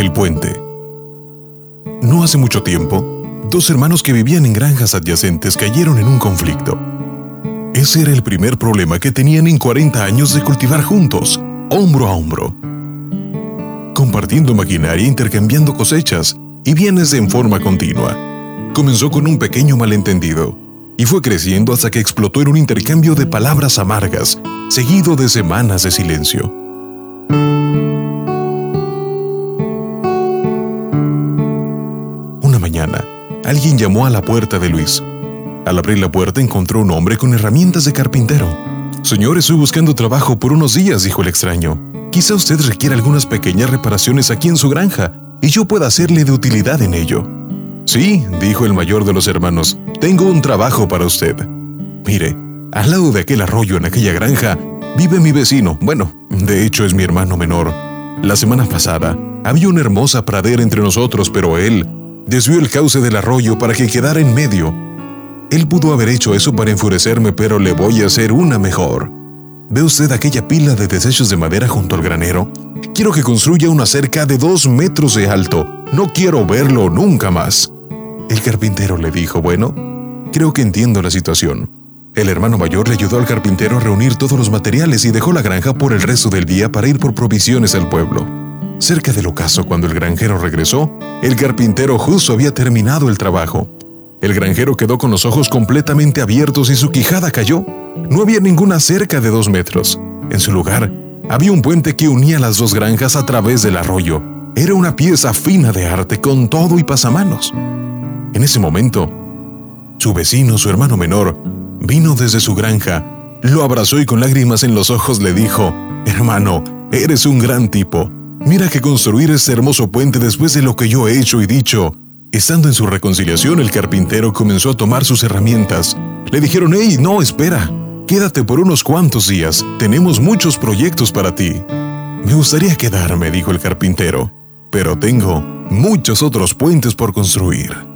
El puente. No hace mucho tiempo, dos hermanos que vivían en granjas adyacentes cayeron en un conflicto. Ese era el primer problema que tenían en 40 años de cultivar juntos, hombro a hombro. Compartiendo maquinaria, intercambiando cosechas y bienes en forma continua. Comenzó con un pequeño malentendido y fue creciendo hasta que explotó en un intercambio de palabras amargas, seguido de semanas de silencio. Mañana, alguien llamó a la puerta de Luis. Al abrir la puerta encontró un hombre con herramientas de carpintero. Señor, estoy buscando trabajo por unos días, dijo el extraño. Quizá usted requiera algunas pequeñas reparaciones aquí en su granja y yo pueda hacerle de utilidad en ello. Sí, dijo el mayor de los hermanos, tengo un trabajo para usted. Mire, al lado de aquel arroyo en aquella granja vive mi vecino, bueno, de hecho es mi hermano menor. La semana pasada había una hermosa pradera entre nosotros, pero él desvió el cauce del arroyo para que quedara en medio. Él pudo haber hecho eso para enfurecerme, pero le voy a hacer una mejor. ¿Ve usted aquella pila de desechos de madera junto al granero? Quiero que construya una cerca de dos metros de alto. No quiero verlo nunca más. El carpintero le dijo, bueno, creo que entiendo la situación. El hermano mayor le ayudó al carpintero a reunir todos los materiales y dejó la granja por el resto del día para ir por provisiones al pueblo. Cerca del ocaso, cuando el granjero regresó, el carpintero justo había terminado el trabajo. El granjero quedó con los ojos completamente abiertos y su quijada cayó. No había ninguna cerca de dos metros. En su lugar, había un puente que unía las dos granjas a través del arroyo. Era una pieza fina de arte con todo y pasamanos. En ese momento, su vecino, su hermano menor, vino desde su granja, lo abrazó y con lágrimas en los ojos le dijo, Hermano, eres un gran tipo. Mira que construir ese hermoso puente después de lo que yo he hecho y dicho. Estando en su reconciliación, el carpintero comenzó a tomar sus herramientas. Le dijeron, hey, no, espera, quédate por unos cuantos días, tenemos muchos proyectos para ti. Me gustaría quedarme, dijo el carpintero, pero tengo muchos otros puentes por construir.